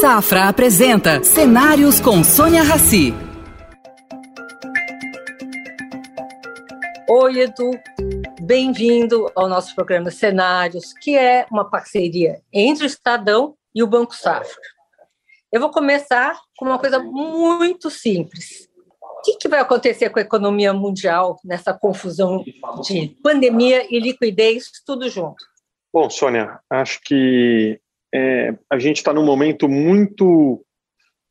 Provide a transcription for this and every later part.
Safra apresenta Cenários com Sônia Rassi. Oi, Edu. Bem-vindo ao nosso programa Cenários, que é uma parceria entre o Estadão e o Banco Safra. Eu vou começar com uma coisa muito simples. O que, que, vai acontecer com a economia mundial nessa confusão de pandemia e liquidez, tudo junto? Bom, Sônia, acho que é, a gente está num momento muito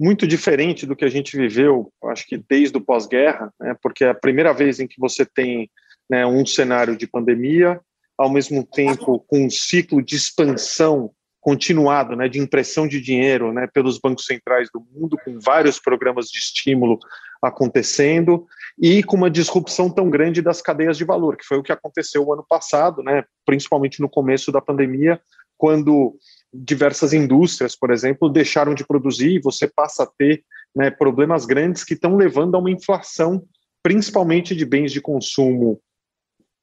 muito diferente do que a gente viveu, acho que desde o pós-guerra, né, porque é a primeira vez em que você tem né, um cenário de pandemia, ao mesmo tempo com um ciclo de expansão continuado, né, de impressão de dinheiro, né, pelos bancos centrais do mundo, com vários programas de estímulo acontecendo e com uma disrupção tão grande das cadeias de valor, que foi o que aconteceu o ano passado, né, principalmente no começo da pandemia, quando diversas indústrias, por exemplo, deixaram de produzir e você passa a ter né, problemas grandes que estão levando a uma inflação, principalmente de bens de consumo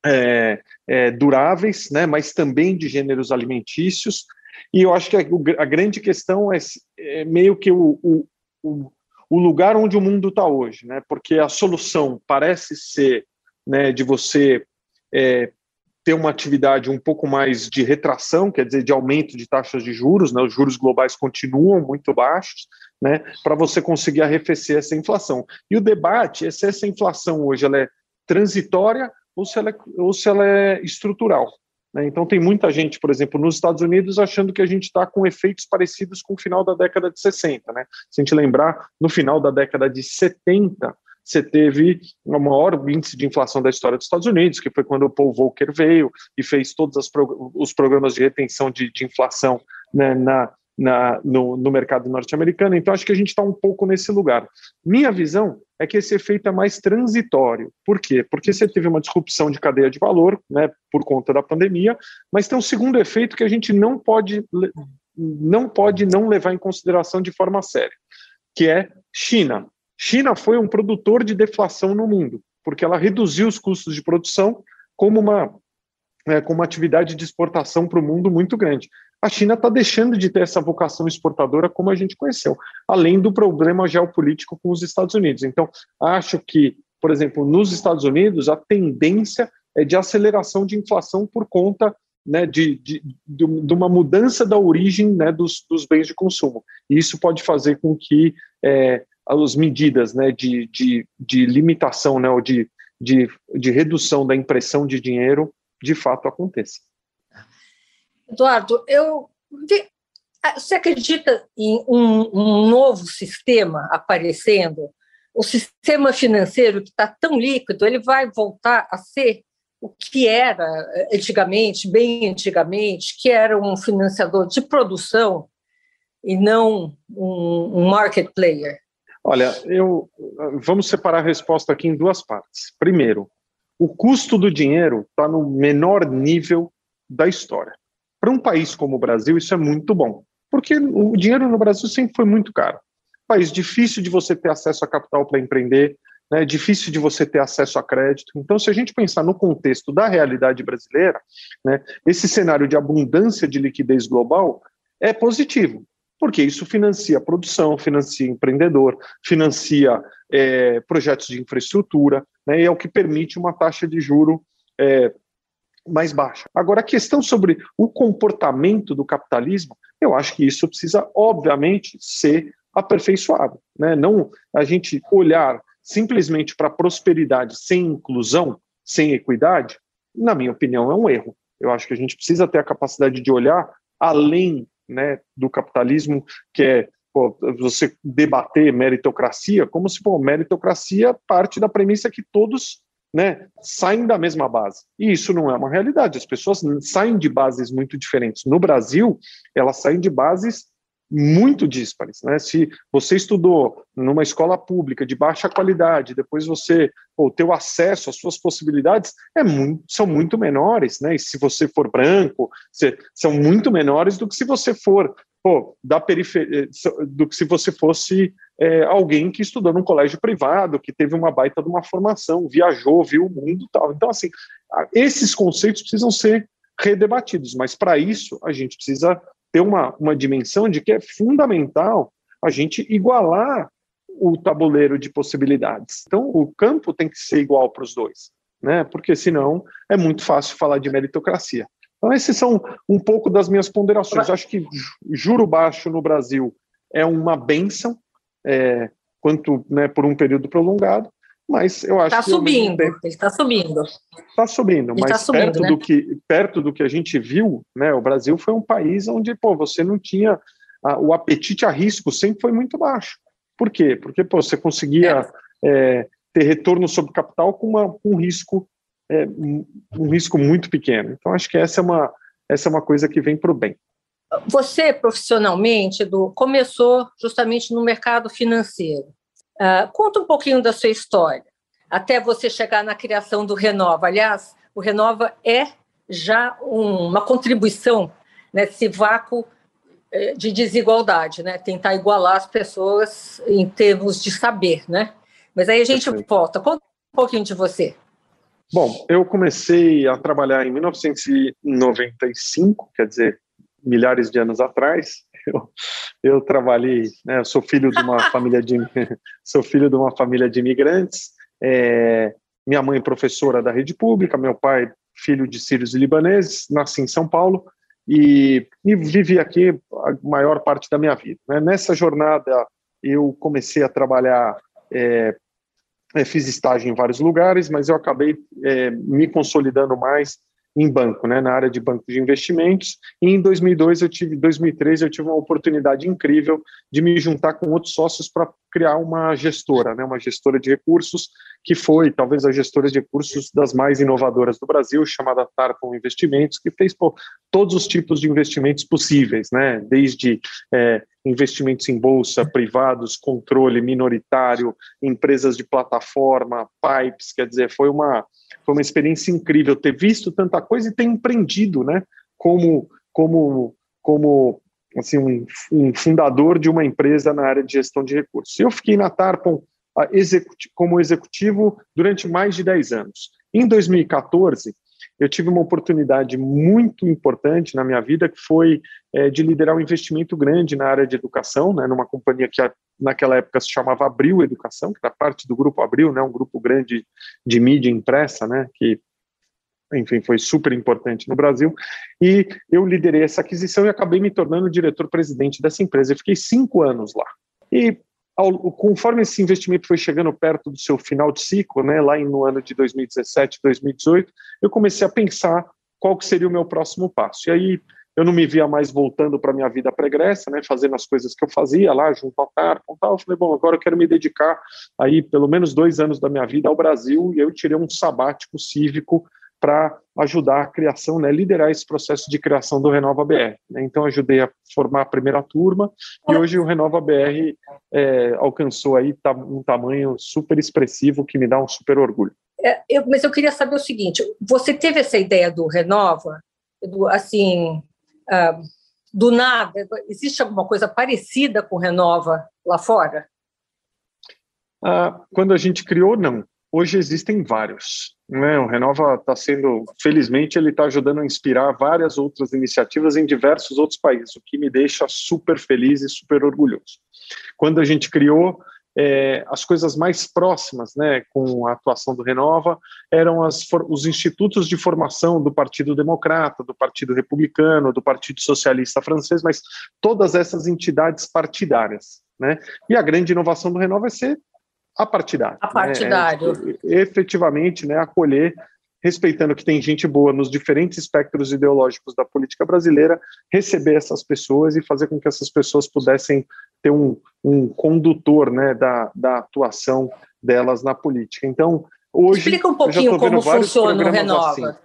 é, é, duráveis, né, mas também de gêneros alimentícios. E eu acho que a, a grande questão é, é meio que o, o, o, o, lugar onde o mundo está hoje, né, porque a solução parece ser né, de você é, ter uma atividade um pouco mais de retração, quer dizer, de aumento de taxas de juros, né, os juros globais continuam muito baixos, né, para você conseguir arrefecer essa inflação. E o debate é se essa inflação hoje ela é transitória ou se ela é, ou se ela é estrutural. Né? Então, tem muita gente, por exemplo, nos Estados Unidos, achando que a gente está com efeitos parecidos com o final da década de 60. Né? Se a gente lembrar, no final da década de 70, você teve o maior índice de inflação da história dos Estados Unidos, que foi quando o Paul Volcker veio e fez todos os programas de retenção de, de inflação né, na, na, no, no mercado norte-americano. Então, acho que a gente está um pouco nesse lugar. Minha visão é que esse efeito é mais transitório. Por quê? Porque você teve uma disrupção de cadeia de valor, né, por conta da pandemia, mas tem um segundo efeito que a gente não pode não pode não levar em consideração de forma séria, que é China. China foi um produtor de deflação no mundo, porque ela reduziu os custos de produção como uma, é, como uma atividade de exportação para o mundo muito grande. A China está deixando de ter essa vocação exportadora como a gente conheceu, além do problema geopolítico com os Estados Unidos. Então, acho que, por exemplo, nos Estados Unidos, a tendência é de aceleração de inflação por conta né, de, de, de, uma mudança da origem né, dos, dos, bens de consumo. E isso pode fazer com que é, as medidas né, de, de, de limitação né, ou de, de, de redução da impressão de dinheiro de fato aconteça. Eduardo, eu ah, você acredita em um, um novo sistema aparecendo? O sistema financeiro que está tão líquido, ele vai voltar a ser o que era antigamente, bem antigamente, que era um financiador de produção e não um, um market player? Olha, eu vamos separar a resposta aqui em duas partes. Primeiro, o custo do dinheiro está no menor nível da história. Para um país como o Brasil, isso é muito bom, porque o dinheiro no Brasil sempre foi muito caro. País difícil de você ter acesso a capital para empreender, né, difícil de você ter acesso a crédito. Então, se a gente pensar no contexto da realidade brasileira, né, esse cenário de abundância de liquidez global é positivo porque isso financia produção, financia empreendedor, financia é, projetos de infraestrutura, né, e é o que permite uma taxa de juro é, mais baixa. Agora, a questão sobre o comportamento do capitalismo, eu acho que isso precisa, obviamente, ser aperfeiçoado. Né? Não a gente olhar simplesmente para a prosperidade sem inclusão, sem equidade, na minha opinião, é um erro. Eu acho que a gente precisa ter a capacidade de olhar além né, do capitalismo, que é pô, você debater meritocracia, como se pô, meritocracia parte da premissa que todos né, saem da mesma base. E isso não é uma realidade. As pessoas saem de bases muito diferentes. No Brasil, elas saem de bases muito díspares. Né? Se você estudou numa escola pública de baixa qualidade, depois você, o teu acesso, as suas possibilidades é muito, são muito menores, né? E se você for branco, se, são muito menores do que se você for pô, da periferia, eh, do que se você fosse é, alguém que estudou num colégio privado, que teve uma baita de uma formação, viajou, viu o mundo, tal. Então, assim, esses conceitos precisam ser redebatidos, mas para isso a gente precisa ter uma, uma dimensão de que é fundamental a gente igualar o tabuleiro de possibilidades. Então, o campo tem que ser igual para os dois, né? Porque senão é muito fácil falar de meritocracia. Então, esses são um pouco das minhas ponderações. Acho que juro baixo no Brasil é uma benção, é, quanto né, por um período prolongado, mas eu acho tá que. Subindo, tempo, ele está subindo. Está subindo, ele tá mas tá subindo, perto, né? do que, perto do que a gente viu, né, o Brasil foi um país onde pô, você não tinha. A, o apetite a risco sempre foi muito baixo. Por quê? Porque pô, você conseguia é. É, ter retorno sobre capital com uma, um risco é, um risco muito pequeno. Então, acho que essa é uma, essa é uma coisa que vem para o bem. Você, profissionalmente, Edu, começou justamente no mercado financeiro. Uh, conta um pouquinho da sua história, até você chegar na criação do Renova. Aliás, o Renova é já um, uma contribuição nesse vácuo eh, de desigualdade, né? tentar igualar as pessoas em termos de saber. Né? Mas aí a gente Perfeito. volta. Conta um pouquinho de você. Bom, eu comecei a trabalhar em 1995, quer dizer, milhares de anos atrás. Eu, eu trabalhei, né, eu sou filho de uma família de sou filho de uma família de imigrantes. É, minha mãe professora da rede pública, meu pai filho de sírios e libaneses, nasci em São Paulo e, e vivi aqui a maior parte da minha vida. Né? Nessa jornada eu comecei a trabalhar é, é, fiz estágio em vários lugares, mas eu acabei é, me consolidando mais em banco, né, na área de banco de investimentos. E em 2002 eu tive, 2003 eu tive uma oportunidade incrível de me juntar com outros sócios para criar uma gestora, né, uma gestora de recursos que foi talvez a gestora de recursos das mais inovadoras do Brasil, chamada Tarpon Investimentos, que fez pô, todos os tipos de investimentos possíveis, né, desde é, investimentos em bolsa, privados, controle minoritário, empresas de plataforma, pipes, quer dizer, foi uma foi uma experiência incrível ter visto tanta coisa e ter empreendido, né? Como, como, como assim, um, um fundador de uma empresa na área de gestão de recursos. Eu fiquei na Tarpon como executivo durante mais de 10 anos. Em 2014, eu tive uma oportunidade muito importante na minha vida, que foi é, de liderar um investimento grande na área de educação, né, numa companhia que naquela época se chamava Abril Educação, que era parte do grupo Abril, né, um grupo grande de mídia impressa, né, que enfim, foi super importante no Brasil, e eu liderei essa aquisição e acabei me tornando diretor-presidente dessa empresa. Eu fiquei cinco anos lá. E ao, conforme esse investimento foi chegando perto do seu final de ciclo, né, lá no ano de 2017, 2018, eu comecei a pensar qual que seria o meu próximo passo. E aí eu não me via mais voltando para a minha vida pregressa, né, fazendo as coisas que eu fazia lá junto ao Tarpon tal. Eu falei, bom, agora eu quero me dedicar aí pelo menos dois anos da minha vida ao Brasil e eu tirei um sabático cívico para ajudar a criação, né, liderar esse processo de criação do Renova BR. Né? Então, ajudei a formar a primeira turma e hoje o Renova BR é, alcançou aí um tamanho super expressivo que me dá um super orgulho. É, eu, mas eu queria saber o seguinte: você teve essa ideia do Renova, do, assim, uh, do nada? Existe alguma coisa parecida com o Renova lá fora? Ah, quando a gente criou, não. Hoje existem vários. Né? O Renova está sendo, felizmente, ele está ajudando a inspirar várias outras iniciativas em diversos outros países, o que me deixa super feliz e super orgulhoso. Quando a gente criou, é, as coisas mais próximas né, com a atuação do Renova eram as, os institutos de formação do Partido Democrata, do Partido Republicano, do Partido Socialista Francês, mas todas essas entidades partidárias. Né? E a grande inovação do Renova é ser apartidário. Apartidário. Né? É, efetivamente, né, acolher, respeitando que tem gente boa nos diferentes espectros ideológicos da política brasileira, receber essas pessoas e fazer com que essas pessoas pudessem ter um, um condutor né, da, da atuação delas na política. Então, hoje. Explica um pouquinho como funciona o Renova. Assim.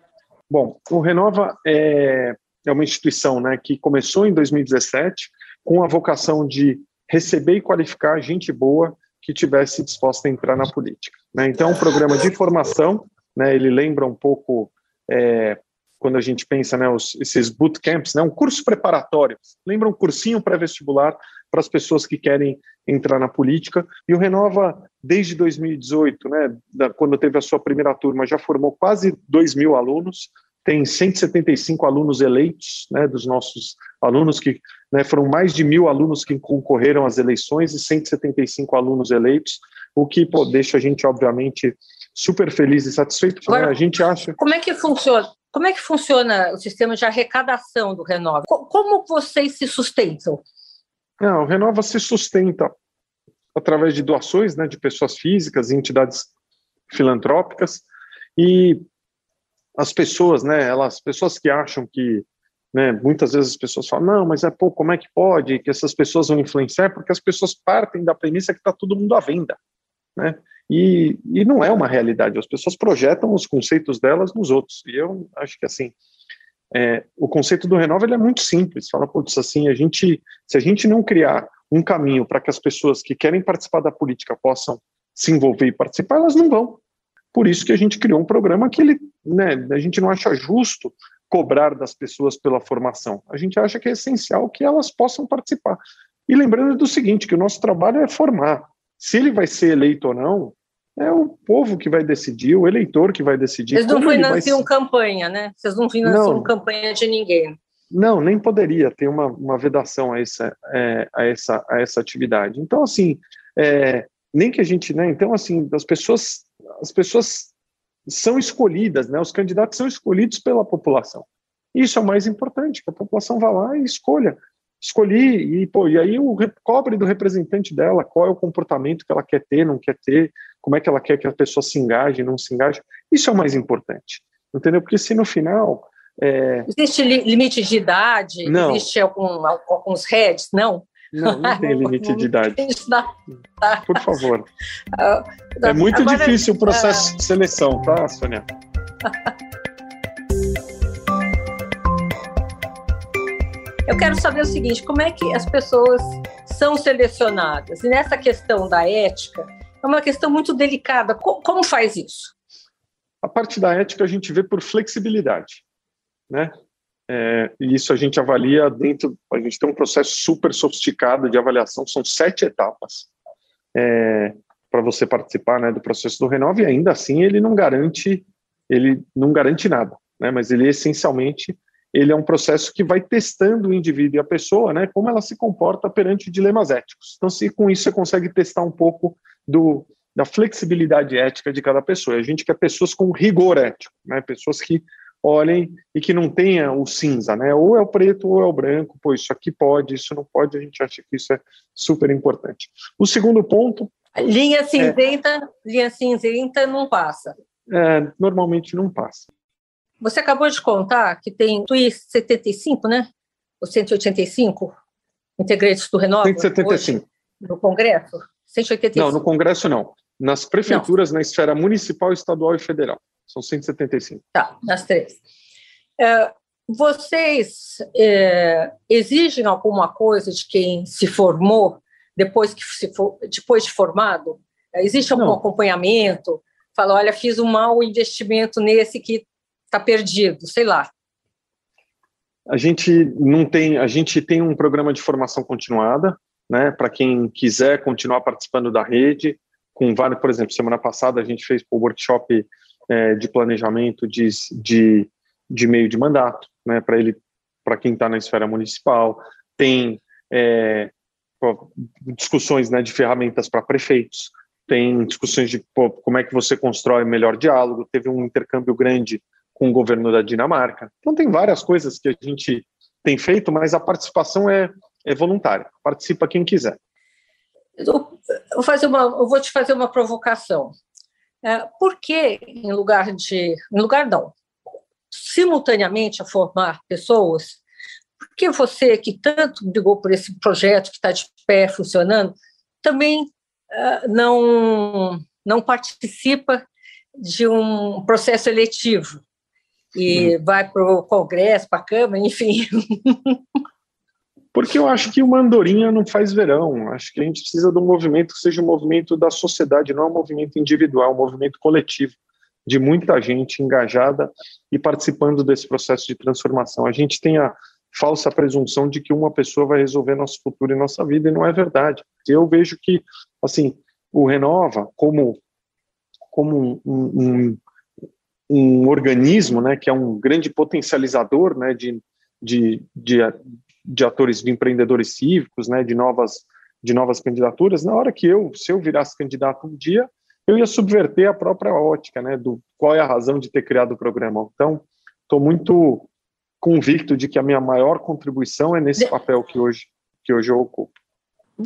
Bom, o Renova é, é uma instituição né, que começou em 2017 com a vocação de receber e qualificar gente boa que tivesse disposta a entrar na política. Né? Então, um programa de formação, né, ele lembra um pouco é, quando a gente pensa né, os, esses bootcamps, né, um curso preparatório, lembra um cursinho pré-vestibular para as pessoas que querem entrar na política. E o Renova, desde 2018, né, da, quando teve a sua primeira turma, já formou quase 2 mil alunos, tem 175 alunos eleitos, né, dos nossos alunos que né, foram mais de mil alunos que concorreram às eleições e 175 alunos eleitos, o que pô, deixa a gente obviamente super feliz e satisfeito. Né? Agora, né? A gente acha. Como é que funciona? Como é que funciona o sistema de arrecadação do Renova? Como vocês se sustentam? Não, o Renova se sustenta através de doações né, de pessoas físicas e entidades filantrópicas e as pessoas, né, elas, pessoas que acham que, né, muitas vezes as pessoas falam, não, mas é pô, como é que pode que essas pessoas vão influenciar? Porque as pessoas partem da premissa que está todo mundo à venda, né? E, e não é uma realidade. As pessoas projetam os conceitos delas nos outros. E eu acho que assim, é, o conceito do renova ele é muito simples. Fala, putz, assim, a gente, se a gente não criar um caminho para que as pessoas que querem participar da política possam se envolver e participar, elas não vão. Por isso que a gente criou um programa que ele, né, a gente não acha justo cobrar das pessoas pela formação. A gente acha que é essencial que elas possam participar. E lembrando do seguinte, que o nosso trabalho é formar. Se ele vai ser eleito ou não, é o povo que vai decidir, o eleitor que vai decidir. Vocês não financiam vai... campanha, né? Vocês não financiam não, campanha de ninguém. Não, nem poderia ter uma, uma vedação a essa, é, a, essa, a essa atividade. Então, assim, é, nem que a gente, né? Então, assim, as pessoas as pessoas são escolhidas, né? Os candidatos são escolhidos pela população. Isso é o mais importante, que a população vá lá e escolha. Escolhi, e, pô, e aí o cobre do representante dela, qual é o comportamento que ela quer ter, não quer ter, como é que ela quer que a pessoa se engaje, não se engaje. Isso é o mais importante, entendeu? Porque se no final... É... Existe limite de idade? Não. Existe algum, alguns heads? Não? Não, não tem limite de idade. Por favor. Ah, é muito Agora, difícil o processo de seleção, tá, Sônia? Eu quero saber o seguinte: como é que as pessoas são selecionadas? E nessa questão da ética, é uma questão muito delicada. Como faz isso? A parte da ética a gente vê por flexibilidade, né? É, e isso a gente avalia dentro, a gente tem um processo super sofisticado de avaliação, são sete etapas é, para você participar né, do processo do Renove, e ainda assim ele não garante, ele não garante nada, né, mas ele essencialmente ele é um processo que vai testando o indivíduo e a pessoa, né, como ela se comporta perante dilemas éticos. Então, se com isso você consegue testar um pouco do, da flexibilidade ética de cada pessoa. A gente quer pessoas com rigor ético, né, pessoas que olhem e que não tenha o cinza, né? Ou é o preto ou é o branco, pô, isso aqui pode, isso não pode, a gente acha que isso é super importante. O segundo ponto. Linha é cinzenta, é, linha cinzenta não passa. É, normalmente não passa. Você acabou de contar que tem TUI 75, né? Ou 185 integrantes do Renova? 175. Hoje, no Congresso? 185. Não, no Congresso não. Nas prefeituras, não. na esfera municipal, estadual e federal. São 175. Tá, nas três. É, vocês é, exigem alguma coisa de quem se formou depois que se for, depois de formado? Existe algum Não. acompanhamento? Fala, olha, fiz um mau investimento nesse que está perdido, sei lá. A gente não tem, a gente tem um programa de formação continuada, né, para quem quiser continuar participando da rede, com vários, por exemplo, semana passada a gente fez o workshop é, de planejamento de, de, de, meio de mandato, né, para ele, para quem está na esfera municipal, tem é, discussões né, de ferramentas para prefeitos, tem discussões de pô, como é que você constrói melhor diálogo, teve um intercâmbio grande com o governo da Dinamarca. Então tem várias coisas que a gente tem feito, mas a participação é, é voluntária, participa quem quiser. Eu vou, fazer uma, eu vou te fazer uma provocação. É, por que, em lugar de. Em lugar não, simultaneamente a formar pessoas, por que você, que tanto brigou por esse projeto que está de pé funcionando, também uh, não, não participa de um processo eletivo e hum. vai para o Congresso, para a Câmara, enfim. Porque eu acho que uma andorinha não faz verão. Acho que a gente precisa de um movimento que seja um movimento da sociedade, não um movimento individual, um movimento coletivo, de muita gente engajada e participando desse processo de transformação. A gente tem a falsa presunção de que uma pessoa vai resolver nosso futuro e nossa vida, e não é verdade. Eu vejo que, assim, o Renova, como, como um, um, um organismo, né, que é um grande potencializador, né, de, de, de, de atores, de empreendedores cívicos, né, de novas de novas candidaturas, na hora que eu, se eu virasse candidato um dia, eu ia subverter a própria ótica, né, do qual é a razão de ter criado o programa. Então, estou muito convicto de que a minha maior contribuição é nesse papel que hoje que hoje eu ocupo.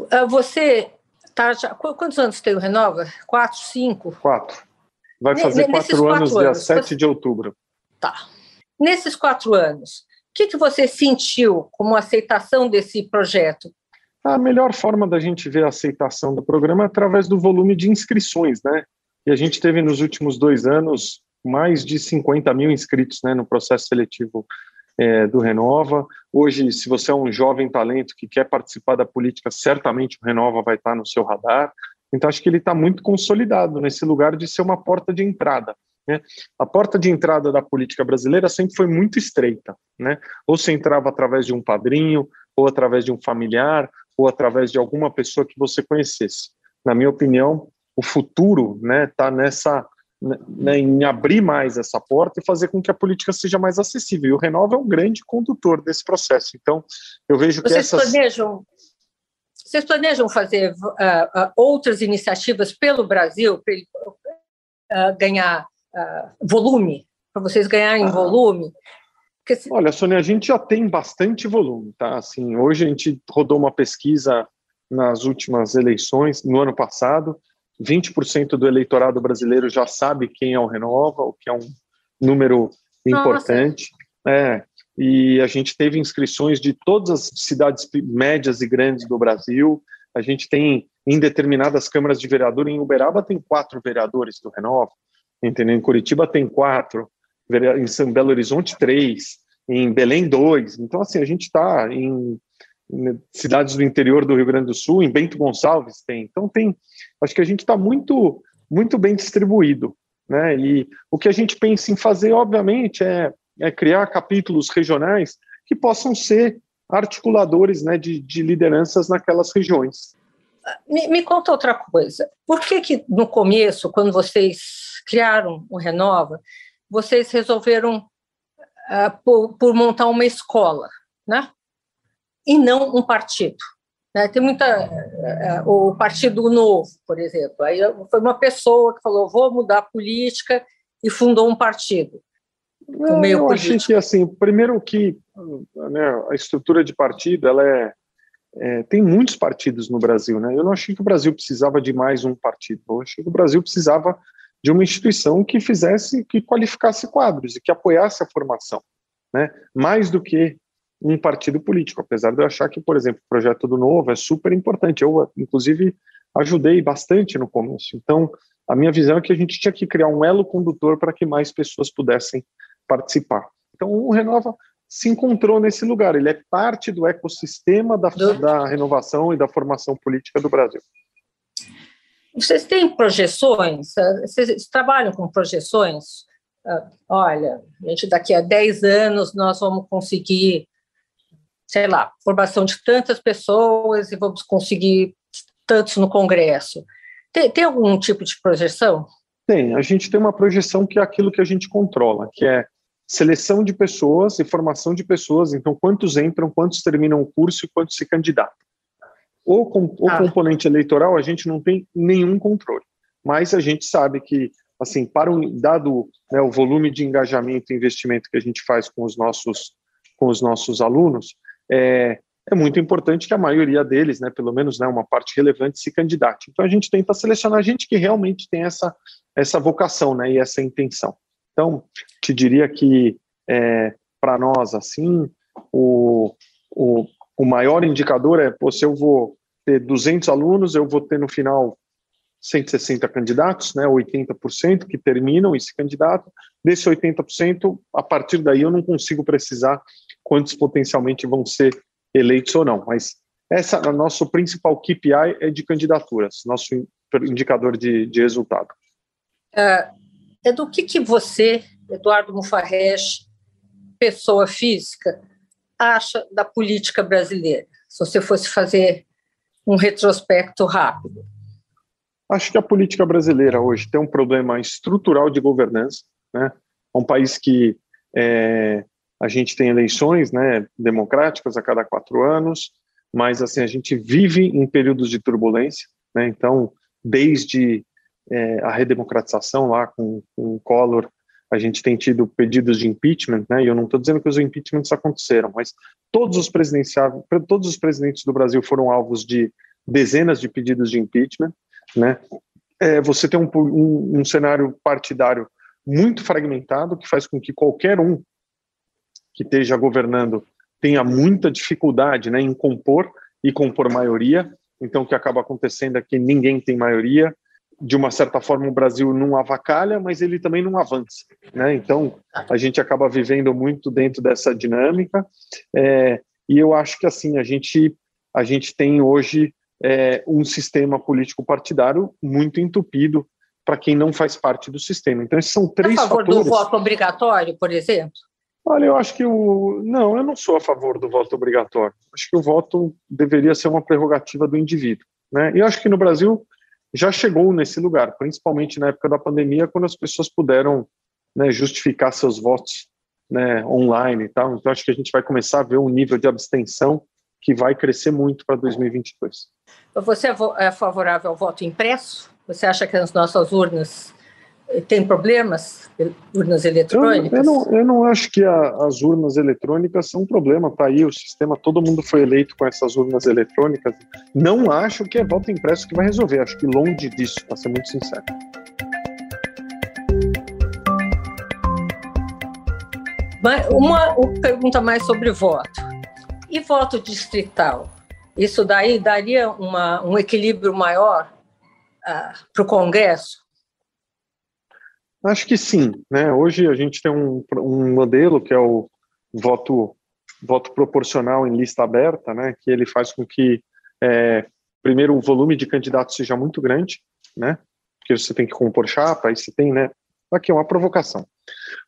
Ah, você tá já, quantos anos tem o Renova? Quatro, cinco? Quatro. Vai fazer quatro, quatro anos, dia 7 você... de outubro. Tá. Nesses quatro anos, que, que você sentiu como aceitação desse projeto? A melhor forma da gente ver a aceitação do programa é através do volume de inscrições, né? E a gente teve nos últimos dois anos mais de 50 mil inscritos né, no processo seletivo é, do Renova. Hoje, se você é um jovem talento que quer participar da política, certamente o Renova vai estar no seu radar. Então, acho que ele está muito consolidado nesse lugar de ser uma porta de entrada. Né? A porta de entrada da política brasileira sempre foi muito estreita. Né? Ou você entrava através de um padrinho, ou através de um familiar, ou através de alguma pessoa que você conhecesse. Na minha opinião, o futuro está né, tá nessa né, em abrir mais essa porta e fazer com que a política seja mais acessível. E o Renova é um grande condutor desse processo. Então, eu vejo que vocês essas... planejam vocês planejam fazer uh, uh, outras iniciativas pelo Brasil para ele uh, ganhar volume, para vocês ganharem ah. volume? Se... Olha, Sônia, a gente já tem bastante volume, tá? Assim, hoje a gente rodou uma pesquisa nas últimas eleições, no ano passado, 20% do eleitorado brasileiro já sabe quem é o Renova, o que é um número importante. É, e a gente teve inscrições de todas as cidades médias e grandes do Brasil. A gente tem em determinadas câmaras de vereador, em Uberaba tem quatro vereadores do Renova, entendeu? Em Curitiba tem quatro, em São Belo Horizonte, três, em Belém, dois. Então, assim, a gente está em, em, cidades do interior do Rio Grande do Sul, em Bento Gonçalves tem. Então, tem. Acho que a gente está muito, muito bem distribuído. Né? E o que a gente pensa em fazer, obviamente, é, é criar capítulos regionais que possam ser articuladores né, de, de lideranças naquelas regiões. Me, me, conta outra coisa. Por que, que no começo, quando vocês criaram o Renova, vocês resolveram uh, por, por, montar uma escola, né? E não um partido. Né? Tem muita uh, o Partido Novo, por exemplo. Aí foi uma pessoa que falou vou mudar a política e fundou um partido. Um meio eu político. achei que assim, primeiro que né, a estrutura de partido ela é, é, tem muitos partidos no Brasil, né? Eu não achei que o Brasil precisava de mais um partido. Eu achei que o Brasil precisava de uma instituição que fizesse, que qualificasse quadros e que apoiasse a formação, né? Mais do que um partido político, apesar de eu achar que, por exemplo, o projeto do Novo é super importante. Eu, inclusive, ajudei bastante no começo. Então, a minha visão é que a gente tinha que criar um elo condutor para que mais pessoas pudessem participar. Então, o Renova se encontrou nesse lugar. Ele é parte do ecossistema da, da renovação e da formação política do Brasil. Vocês têm projeções? Vocês trabalham com projeções? Ah, olha, a gente daqui a 10 anos nós vamos conseguir, sei lá, formação de tantas pessoas e vamos conseguir tantos no Congresso. Tem, tem algum tipo de projeção? Tem. A gente tem uma projeção que é aquilo que a gente controla, que é seleção de pessoas e formação de pessoas. Então, quantos entram, quantos terminam o curso e quantos se candidatam. O, com, o ah. componente eleitoral a gente não tem nenhum controle, mas a gente sabe que, assim, para um dado né, o volume de engajamento e investimento que a gente faz com os nossos com os nossos alunos, é, é muito importante que a maioria deles, né, pelo menos né, uma parte relevante, se candidate. Então a gente tenta selecionar gente que realmente tem essa, essa vocação né, e essa intenção. Então, te diria que é, para nós, assim, o, o, o maior indicador é, pô, se eu vou ter 200 alunos, eu vou ter no final 160 candidatos, né, 80% que terminam e se candidatam. Desse 80%, a partir daí eu não consigo precisar quantos potencialmente vão ser eleitos ou não. Mas essa, o nosso principal KPI é de candidaturas, nosso indicador de, de resultado. É, do que, que você, Eduardo Mufarrege, pessoa física, acha da política brasileira? Se você fosse fazer um retrospecto rápido. Acho que a política brasileira hoje tem um problema estrutural de governança. Né? é um país que é, a gente tem eleições né, democráticas a cada quatro anos, mas assim a gente vive em períodos de turbulência, né? Então, desde é, a redemocratização lá com, com o Collor, a gente tem tido pedidos de impeachment, né? E eu não estou dizendo que os impeachments aconteceram, mas todos os presidenciais, todos os presidentes do Brasil foram alvos de dezenas de pedidos de impeachment, né? É, você tem um, um, um cenário partidário muito fragmentado que faz com que qualquer um que esteja governando tenha muita dificuldade né, em compor e compor maioria. Então, o que acaba acontecendo é que ninguém tem maioria. De uma certa forma, o Brasil não avacalha, mas ele também não avança. Né? Então, a gente acaba vivendo muito dentro dessa dinâmica. É, e eu acho que assim a gente a gente tem hoje é, um sistema político partidário muito entupido para quem não faz parte do sistema. Então, esses são três fatores. A favor fatores. do voto obrigatório, por exemplo? Olha, eu acho que o. Não, eu não sou a favor do voto obrigatório. Acho que o voto deveria ser uma prerrogativa do indivíduo. Né? E eu acho que no Brasil já chegou nesse lugar, principalmente na época da pandemia, quando as pessoas puderam né, justificar seus votos né, online e tal. Então, acho que a gente vai começar a ver um nível de abstenção que vai crescer muito para 2022. Você é, é favorável ao voto impresso? Você acha que as nossas urnas tem problemas, urnas eletrônicas? Eu, eu, não, eu não acho que a, as urnas eletrônicas são um problema. Está aí o sistema, todo mundo foi eleito com essas urnas eletrônicas. Não acho que é voto impresso que vai resolver. Acho que longe disso, para ser muito sincero. Uma, uma pergunta mais sobre voto. E voto distrital? Isso daí daria uma, um equilíbrio maior uh, para o Congresso? Acho que sim. Né? Hoje a gente tem um, um modelo que é o voto, voto proporcional em lista aberta, né? que ele faz com que, é, primeiro, o volume de candidatos seja muito grande, né? porque você tem que compor chapa, aí você tem, né? Aqui é uma provocação.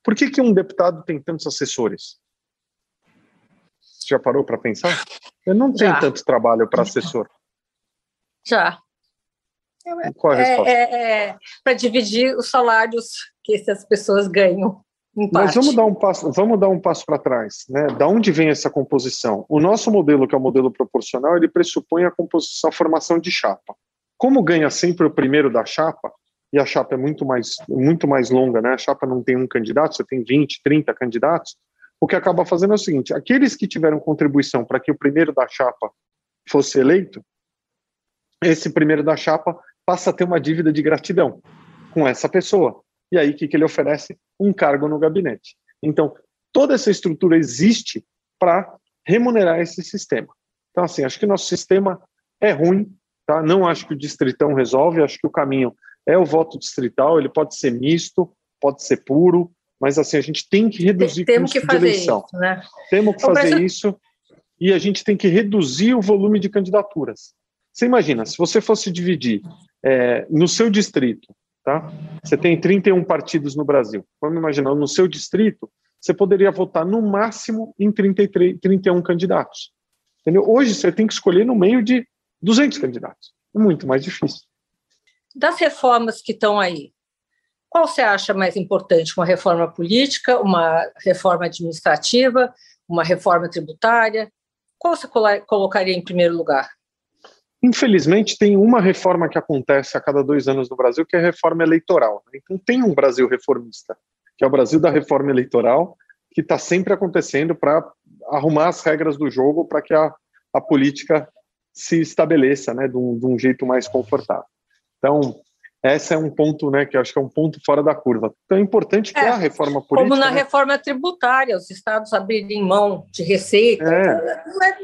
Por que, que um deputado tem tantos assessores? Você já parou para pensar? Ele não tem já. tanto trabalho para assessor. Já. Qual a resposta? É, é, é para dividir os salários que essas pessoas ganham. Mas vamos dar um passo, vamos dar um passo para trás, né? Da onde vem essa composição? O nosso modelo, que é o modelo proporcional, ele pressupõe a composição, a formação de chapa. Como ganha sempre o primeiro da chapa, e a chapa é muito mais, muito mais longa, né? A chapa não tem um candidato, você tem 20, 30 candidatos. O que acaba fazendo é o seguinte: aqueles que tiveram contribuição para que o primeiro da chapa fosse eleito, esse primeiro da chapa passa a ter uma dívida de gratidão com essa pessoa. E aí, o que, que ele oferece? Um cargo no gabinete. Então, toda essa estrutura existe para remunerar esse sistema. Então, assim, acho que nosso sistema é ruim, tá? Não acho que o distritão resolve, acho que o caminho é o voto distrital, ele pode ser misto, pode ser puro, mas assim, a gente tem que reduzir o custo que de eleição. Isso, né? Temos que fazer isso e a gente tem que reduzir o volume de candidaturas. Você imagina, se você fosse dividir é, no seu distrito, tá? Você tem 31 partidos no Brasil. Vamos imaginar, no seu distrito, você poderia votar no máximo em 33, 31 candidatos. Entendeu? Hoje você tem que escolher no meio de 200 candidatos. É muito mais difícil. Das reformas que estão aí, qual você acha mais importante? Uma reforma política, uma reforma administrativa, uma reforma tributária? Qual você colocaria em primeiro lugar? Infelizmente, tem uma reforma que acontece a cada dois anos no Brasil, que é a reforma eleitoral. Né? Então, tem um Brasil reformista, que é o Brasil da reforma eleitoral, que está sempre acontecendo para arrumar as regras do jogo para que a, a política se estabeleça né, de, um, de um jeito mais confortável. Então, esse é um ponto, né, que eu acho que é um ponto fora da curva. Então é importante que é, a reforma política. Como na né? reforma tributária, os estados abrirem mão de receita. É. Não é,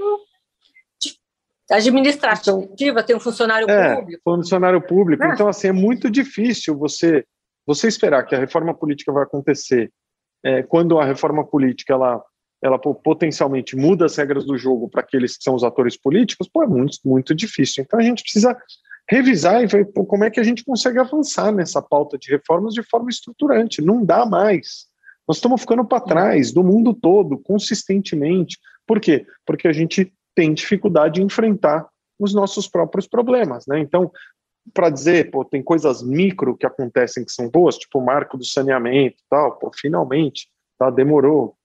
administrativa, então, tem um funcionário é, público. Funcionário público. Então, assim, é muito difícil você, você esperar que a reforma política vai acontecer é, quando a reforma política ela, ela potencialmente muda as regras do jogo para aqueles que são os atores políticos, pô, é muito, muito difícil. Então, a gente precisa revisar e ver pô, como é que a gente consegue avançar nessa pauta de reformas de forma estruturante. Não dá mais. Nós estamos ficando para trás do mundo todo, consistentemente. Por quê? Porque a gente tem dificuldade de enfrentar os nossos próprios problemas. Né? Então, para dizer, pô, tem coisas micro que acontecem que são boas, tipo o marco do saneamento tal, pô, finalmente, tá, demorou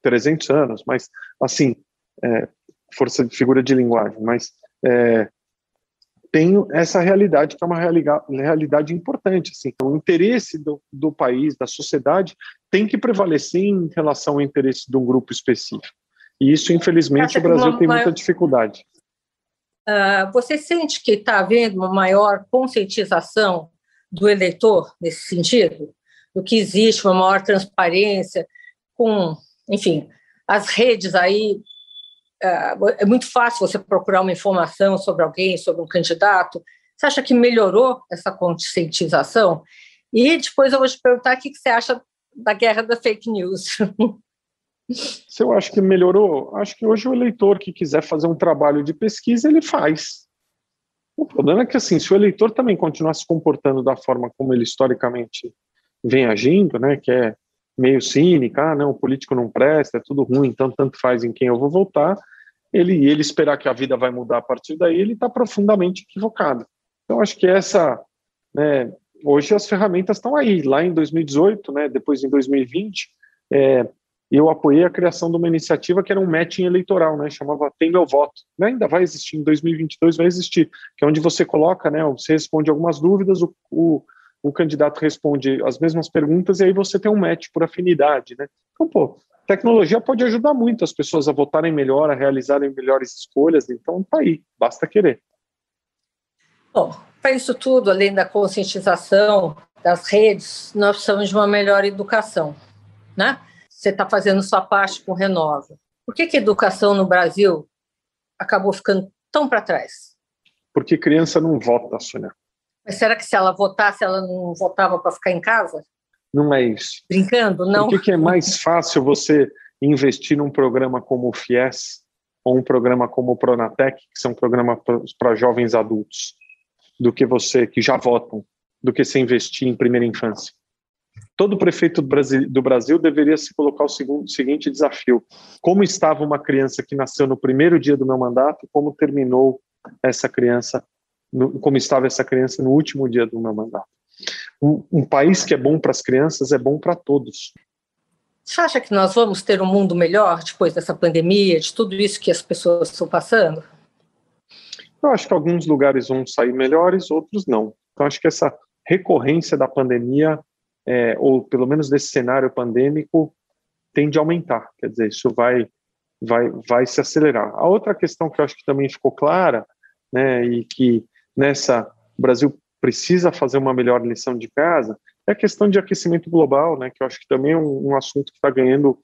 300 anos, mas, assim, é, força de figura de linguagem, mas é, tem essa realidade que é uma realidade, realidade importante, assim, então, o interesse do, do país, da sociedade, tem que prevalecer em relação ao interesse de um grupo específico. E isso, infelizmente, o Brasil tem muita dificuldade. Uh, você sente que está havendo uma maior conscientização do eleitor nesse sentido? Do que existe uma maior transparência com, enfim, as redes aí. Uh, é muito fácil você procurar uma informação sobre alguém, sobre um candidato. Você acha que melhorou essa conscientização? E depois eu vou te perguntar o que você acha da guerra da fake news. Se eu acho que melhorou, acho que hoje o eleitor que quiser fazer um trabalho de pesquisa, ele faz. O problema é que, assim, se o eleitor também continuar se comportando da forma como ele historicamente vem agindo, né, que é meio cínica, ah, não, o político não presta, é tudo ruim, então tanto faz em quem eu vou votar, ele, ele esperar que a vida vai mudar a partir daí, ele está profundamente equivocado. Então, acho que essa, né, hoje as ferramentas estão aí. Lá em 2018, né, depois em 2020, é, eu apoiei a criação de uma iniciativa que era um matching eleitoral, né, chamava Tem Meu Voto. Né, ainda vai existir, em 2022 vai existir, que é onde você coloca, né, você responde algumas dúvidas, o, o, o candidato responde as mesmas perguntas e aí você tem um match por afinidade, né. Então, pô, tecnologia pode ajudar muito as pessoas a votarem melhor, a realizarem melhores escolhas, então tá aí, basta querer. Bom, para isso tudo, além da conscientização das redes, nós precisamos de uma melhor educação, né? Você está fazendo sua parte com o Renova. Por que, que a educação no Brasil acabou ficando tão para trás? Porque criança não vota, Sônia. Mas será que se ela votasse, ela não votava para ficar em casa? Não é isso. Brincando, não? Por que, que é mais fácil você investir num programa como o FIES ou um programa como o Pronatec, que são programas para jovens adultos, do que você que já votam, do que você investir em primeira infância? Todo prefeito do Brasil, do Brasil deveria se colocar o segundo, seguinte desafio: como estava uma criança que nasceu no primeiro dia do meu mandato, como terminou essa criança, no, como estava essa criança no último dia do meu mandato. Um, um país que é bom para as crianças é bom para todos. Você acha que nós vamos ter um mundo melhor depois dessa pandemia, de tudo isso que as pessoas estão passando? Eu acho que alguns lugares vão sair melhores, outros não. Então, acho que essa recorrência da pandemia é, ou pelo menos desse cenário pandêmico, tende a aumentar. Quer dizer, isso vai, vai, vai se acelerar. A outra questão que eu acho que também ficou clara, né, e que nessa o Brasil precisa fazer uma melhor lição de casa, é a questão de aquecimento global, né, que eu acho que também é um, um assunto que está ganhando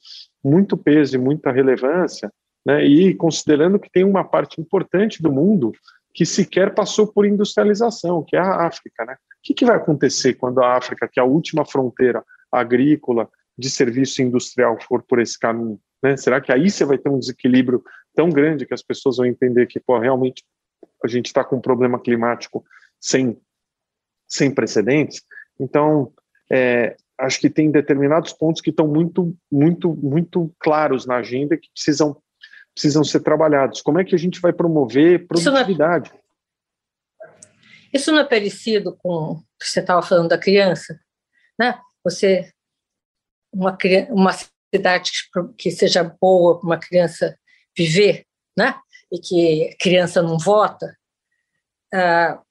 muito peso e muita relevância, né, e considerando que tem uma parte importante do mundo que sequer passou por industrialização, que é a África, né? O que, que vai acontecer quando a África, que é a última fronteira agrícola de serviço industrial, for por esse caminho? Né? Será que aí você vai ter um desequilíbrio tão grande que as pessoas vão entender que pô, realmente a gente está com um problema climático sem, sem precedentes? Então, é, acho que tem determinados pontos que estão muito, muito, muito claros na agenda que precisam, precisam ser trabalhados. Como é que a gente vai promover produtividade? Isso não é parecido com você estava falando da criança? Né? Você, uma, uma cidade que seja boa para uma criança viver, né? e que a criança não vota, ah,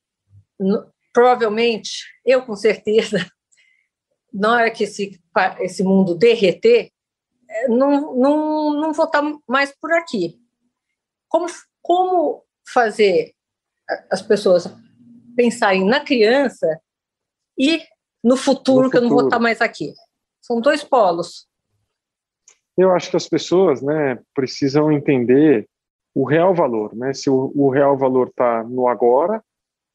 provavelmente, eu com certeza, na hora que esse, esse mundo derreter, eh, não, não, não votar mais por aqui. Como, como fazer as pessoas pensarem na criança e no futuro, no que eu não vou estar mais aqui. São dois polos. Eu acho que as pessoas né, precisam entender o real valor, né? Se o, o real valor está no agora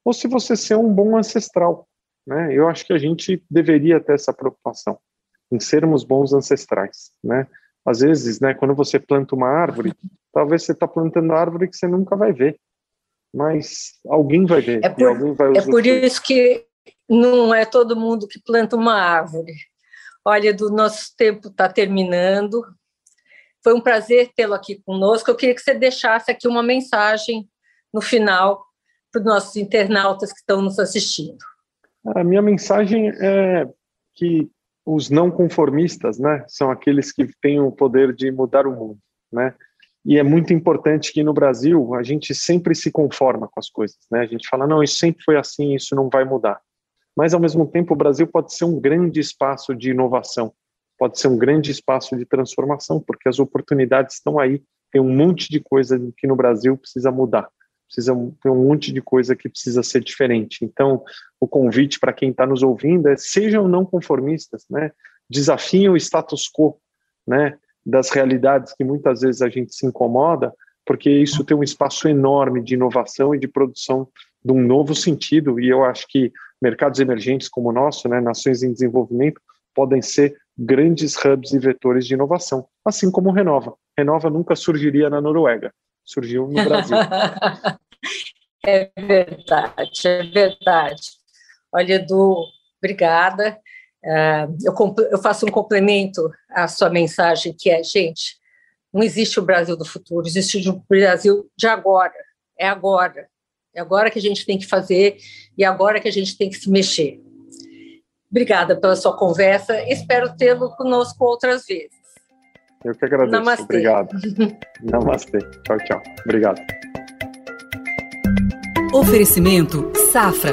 ou se você ser um bom ancestral, né? Eu acho que a gente deveria ter essa preocupação em sermos bons ancestrais, né? Às vezes, né, quando você planta uma árvore, talvez você está plantando árvore que você nunca vai ver, mas alguém vai ver. É por, vai é por isso que não é todo mundo que planta uma árvore. Olha, do nosso tempo está terminando. Foi um prazer tê-lo aqui conosco. Eu queria que você deixasse aqui uma mensagem no final para os nossos internautas que estão nos assistindo? A minha mensagem é que os não conformistas, né, são aqueles que têm o poder de mudar o mundo, né? E é muito importante que no Brasil a gente sempre se conforma com as coisas, né? A gente fala não, isso sempre foi assim, isso não vai mudar. Mas ao mesmo tempo o Brasil pode ser um grande espaço de inovação, pode ser um grande espaço de transformação, porque as oportunidades estão aí. Tem um monte de coisa que no Brasil precisa mudar precisa ter um monte de coisa que precisa ser diferente. Então, o convite para quem está nos ouvindo é sejam não conformistas, né? Desafiem o status quo, né? Das realidades que muitas vezes a gente se incomoda, porque isso tem um espaço enorme de inovação e de produção de um novo sentido. E eu acho que mercados emergentes como o nosso, né, nações em desenvolvimento, podem ser grandes hubs e vetores de inovação, assim como Renova. Renova nunca surgiria na Noruega, surgiu no Brasil. é verdade, é verdade. Olha, Edu, obrigada. Uh, eu, eu faço um complemento à sua mensagem, que é, gente, não existe o Brasil do futuro, existe o Brasil de agora, é agora. É agora que a gente tem que fazer e é agora que a gente tem que se mexer. Obrigada pela sua conversa, espero tê-lo conosco outras vezes. Eu que agradeço. Namastê. Obrigado. Namastê. Tchau, tchau. Obrigado. Oferecimento Safra.